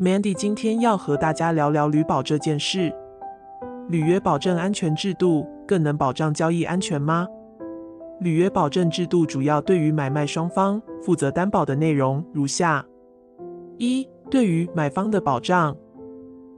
Mandy 今天要和大家聊聊履保这件事。履约保证安全制度更能保障交易安全吗？履约保证制度主要对于买卖双方负责担保的内容如下：一、对于买方的保障，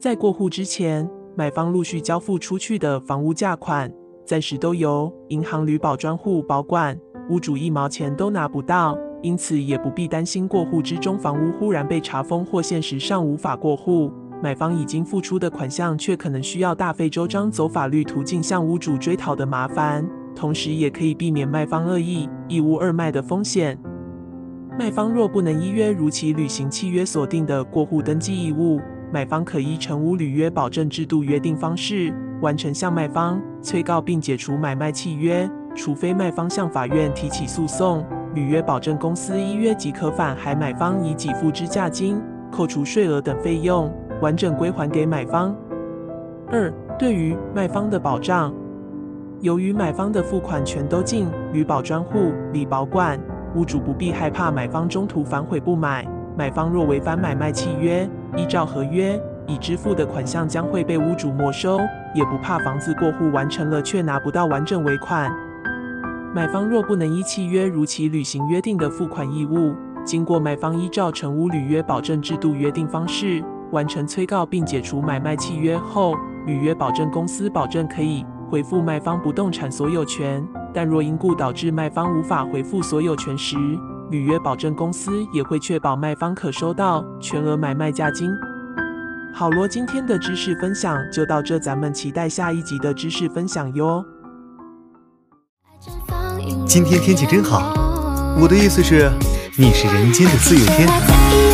在过户之前，买方陆续交付出去的房屋价款，暂时都由银行履保专户保管，屋主一毛钱都拿不到。因此，也不必担心过户之中房屋忽然被查封或现实上无法过户，买方已经付出的款项却可能需要大费周章走法律途径向屋主追讨的麻烦。同时，也可以避免卖方恶意一屋二卖的风险。卖方若不能依约如期履行契约所定的过户登记义务，买方可依成屋履约保证制度约定方式，完成向卖方催告并解除买卖契约，除非卖方向法院提起诉讼。履约保证公司依约即可返还买方已给付之价金，扣除税额等费用，完整归还给买方。二、对于卖方的保障，由于买方的付款全都进履保专户里保管，屋主不必害怕买方中途反悔不买。买方若违反买卖契约，依照合约已支付的款项将会被屋主没收，也不怕房子过户完成了却拿不到完整尾款。买方若不能依契约如期履行约定的付款义务，经过卖方依照成屋履约保证制度约定方式完成催告并解除买卖契约后，履约保证公司保证可以回复卖方不动产所有权。但若因故导致卖方无法回复所有权时，履约保证公司也会确保卖方可收到全额买卖价金。好啰，今天的知识分享就到这，咱们期待下一集的知识分享哟。今天天气真好，我的意思是，你是人间的四月天。